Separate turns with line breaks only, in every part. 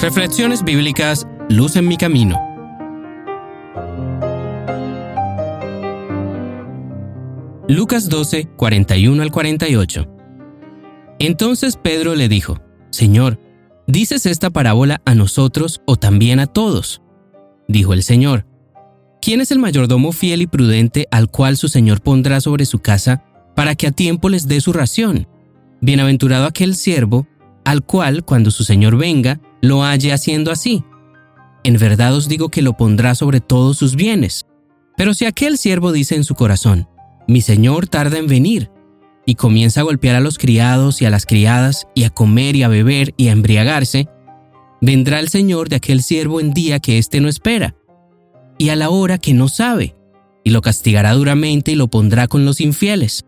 Reflexiones bíblicas Luz en mi camino. Lucas 12, 41 al 48. Entonces Pedro le dijo, Señor, ¿dices esta parábola a nosotros o también a todos? Dijo el Señor, ¿quién es el mayordomo fiel y prudente al cual su Señor pondrá sobre su casa para que a tiempo les dé su ración? Bienaventurado aquel siervo, al cual, cuando su Señor venga, lo halle haciendo así. En verdad os digo que lo pondrá sobre todos sus bienes. Pero si aquel siervo dice en su corazón, mi Señor tarda en venir, y comienza a golpear a los criados y a las criadas, y a comer y a beber y a embriagarse, vendrá el Señor de aquel siervo en día que éste no espera, y a la hora que no sabe, y lo castigará duramente y lo pondrá con los infieles.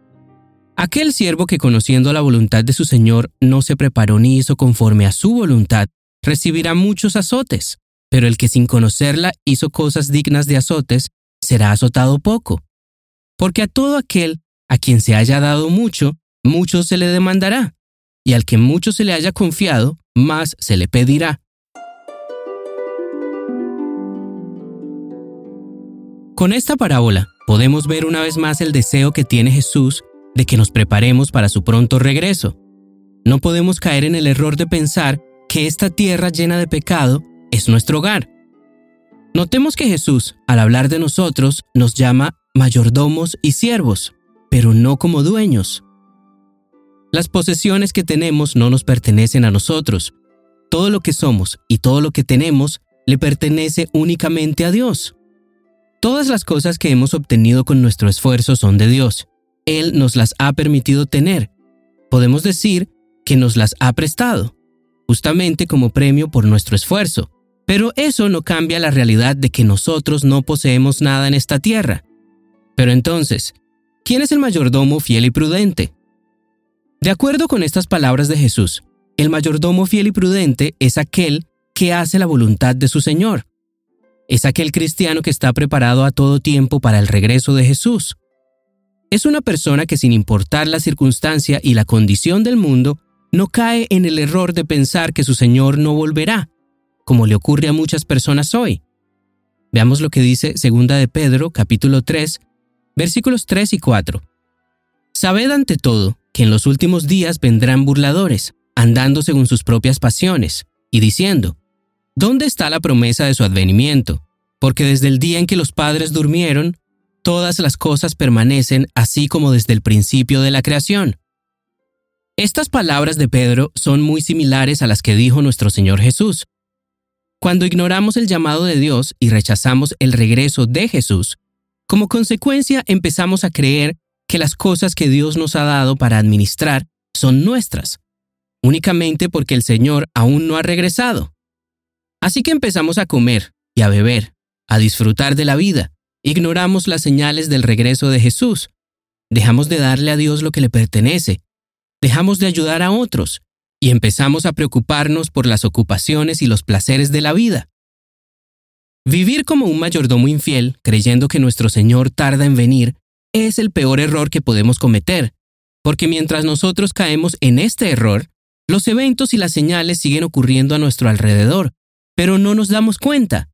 Aquel siervo que conociendo la voluntad de su Señor no se preparó ni hizo conforme a su voluntad, recibirá muchos azotes, pero el que sin conocerla hizo cosas dignas de azotes, será azotado poco. Porque a todo aquel a quien se haya dado mucho, mucho se le demandará, y al que mucho se le haya confiado, más se le pedirá. Con esta parábola podemos ver una vez más el deseo que tiene Jesús de que nos preparemos para su pronto regreso. No podemos caer en el error de pensar que esta tierra llena de pecado es nuestro hogar. Notemos que Jesús, al hablar de nosotros, nos llama mayordomos y siervos, pero no como dueños. Las posesiones que tenemos no nos pertenecen a nosotros. Todo lo que somos y todo lo que tenemos le pertenece únicamente a Dios. Todas las cosas que hemos obtenido con nuestro esfuerzo son de Dios. Él nos las ha permitido tener. Podemos decir que nos las ha prestado, justamente como premio por nuestro esfuerzo. Pero eso no cambia la realidad de que nosotros no poseemos nada en esta tierra. Pero entonces, ¿quién es el mayordomo fiel y prudente? De acuerdo con estas palabras de Jesús, el mayordomo fiel y prudente es aquel que hace la voluntad de su Señor. Es aquel cristiano que está preparado a todo tiempo para el regreso de Jesús es una persona que sin importar la circunstancia y la condición del mundo, no cae en el error de pensar que su Señor no volverá, como le ocurre a muchas personas hoy. Veamos lo que dice 2 de Pedro, capítulo 3, versículos 3 y 4. Sabed ante todo que en los últimos días vendrán burladores, andando según sus propias pasiones, y diciendo, ¿Dónde está la promesa de su advenimiento? Porque desde el día en que los padres durmieron, todas las cosas permanecen así como desde el principio de la creación. Estas palabras de Pedro son muy similares a las que dijo nuestro Señor Jesús. Cuando ignoramos el llamado de Dios y rechazamos el regreso de Jesús, como consecuencia empezamos a creer que las cosas que Dios nos ha dado para administrar son nuestras, únicamente porque el Señor aún no ha regresado. Así que empezamos a comer y a beber, a disfrutar de la vida, Ignoramos las señales del regreso de Jesús. Dejamos de darle a Dios lo que le pertenece. Dejamos de ayudar a otros y empezamos a preocuparnos por las ocupaciones y los placeres de la vida. Vivir como un mayordomo infiel, creyendo que nuestro Señor tarda en venir, es el peor error que podemos cometer, porque mientras nosotros caemos en este error, los eventos y las señales siguen ocurriendo a nuestro alrededor, pero no nos damos cuenta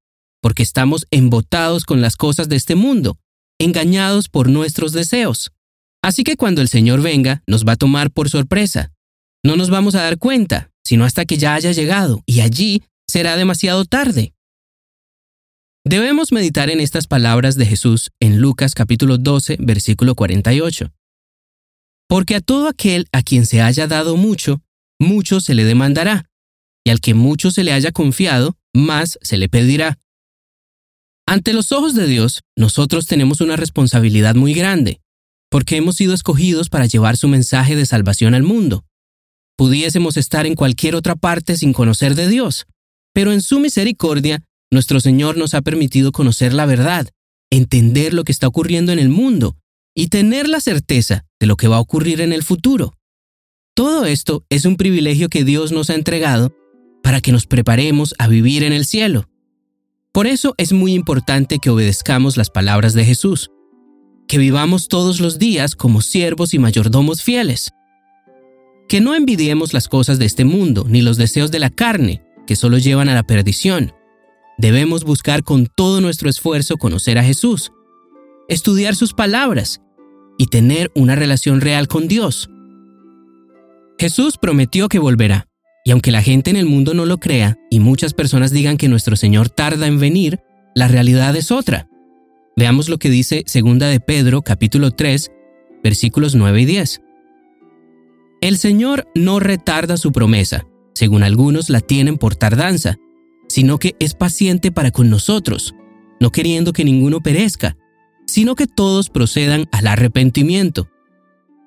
porque estamos embotados con las cosas de este mundo, engañados por nuestros deseos. Así que cuando el Señor venga, nos va a tomar por sorpresa. No nos vamos a dar cuenta, sino hasta que ya haya llegado, y allí será demasiado tarde. Debemos meditar en estas palabras de Jesús en Lucas capítulo 12, versículo 48. Porque a todo aquel a quien se haya dado mucho, mucho se le demandará, y al que mucho se le haya confiado, más se le pedirá. Ante los ojos de Dios, nosotros tenemos una responsabilidad muy grande, porque hemos sido escogidos para llevar su mensaje de salvación al mundo. Pudiésemos estar en cualquier otra parte sin conocer de Dios, pero en su misericordia, nuestro Señor nos ha permitido conocer la verdad, entender lo que está ocurriendo en el mundo y tener la certeza de lo que va a ocurrir en el futuro. Todo esto es un privilegio que Dios nos ha entregado para que nos preparemos a vivir en el cielo. Por eso es muy importante que obedezcamos las palabras de Jesús, que vivamos todos los días como siervos y mayordomos fieles. que no envidiemos las cosas de este mundo, ni los deseos de la carne, que solo llevan a la perdición. Debemos buscar con todo nuestro esfuerzo conocer a Jesús, estudiar sus palabras y tener una relación real con Dios. Jesús prometió que volverá, y aunque la gente en el mundo no lo crea y muchas personas digan que nuestro Señor tarda en venir, la realidad es otra. Veamos lo que dice 2 de Pedro capítulo 3, versículos 9 y 10. El Señor no retarda su promesa, según algunos la tienen por tardanza, sino que es paciente para con nosotros, no queriendo que ninguno perezca, sino que todos procedan al arrepentimiento.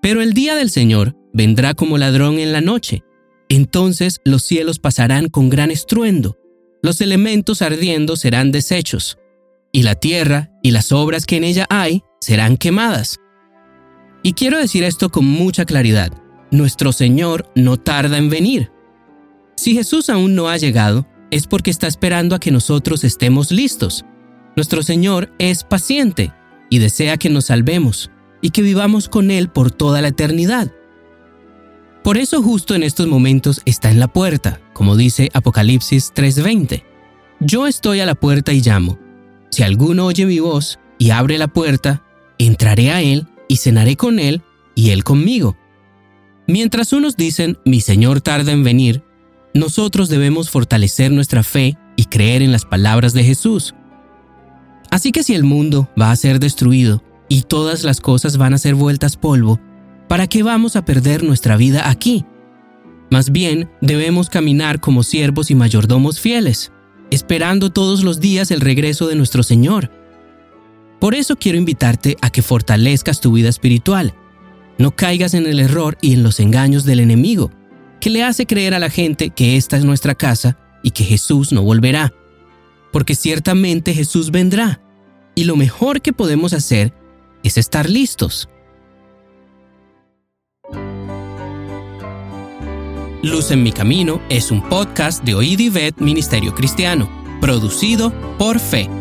Pero el día del Señor vendrá como ladrón en la noche. Entonces los cielos pasarán con gran estruendo, los elementos ardiendo serán deshechos, y la tierra y las obras que en ella hay serán quemadas. Y quiero decir esto con mucha claridad. Nuestro Señor no tarda en venir. Si Jesús aún no ha llegado, es porque está esperando a que nosotros estemos listos. Nuestro Señor es paciente y desea que nos salvemos y que vivamos con Él por toda la eternidad. Por eso justo en estos momentos está en la puerta, como dice Apocalipsis 3:20. Yo estoy a la puerta y llamo. Si alguno oye mi voz y abre la puerta, entraré a Él y cenaré con Él y Él conmigo. Mientras unos dicen, mi Señor tarda en venir, nosotros debemos fortalecer nuestra fe y creer en las palabras de Jesús. Así que si el mundo va a ser destruido y todas las cosas van a ser vueltas polvo, ¿para qué vamos a perder nuestra vida aquí? Más bien, debemos caminar como siervos y mayordomos fieles, esperando todos los días el regreso de nuestro Señor. Por eso quiero invitarte a que fortalezcas tu vida espiritual. No caigas en el error y en los engaños del enemigo que le hace creer a la gente que esta es nuestra casa y que Jesús no volverá. Porque ciertamente Jesús vendrá, y lo mejor que podemos hacer es estar listos. Luz en mi camino es un podcast de Oíd Ministerio Cristiano, producido por Fe.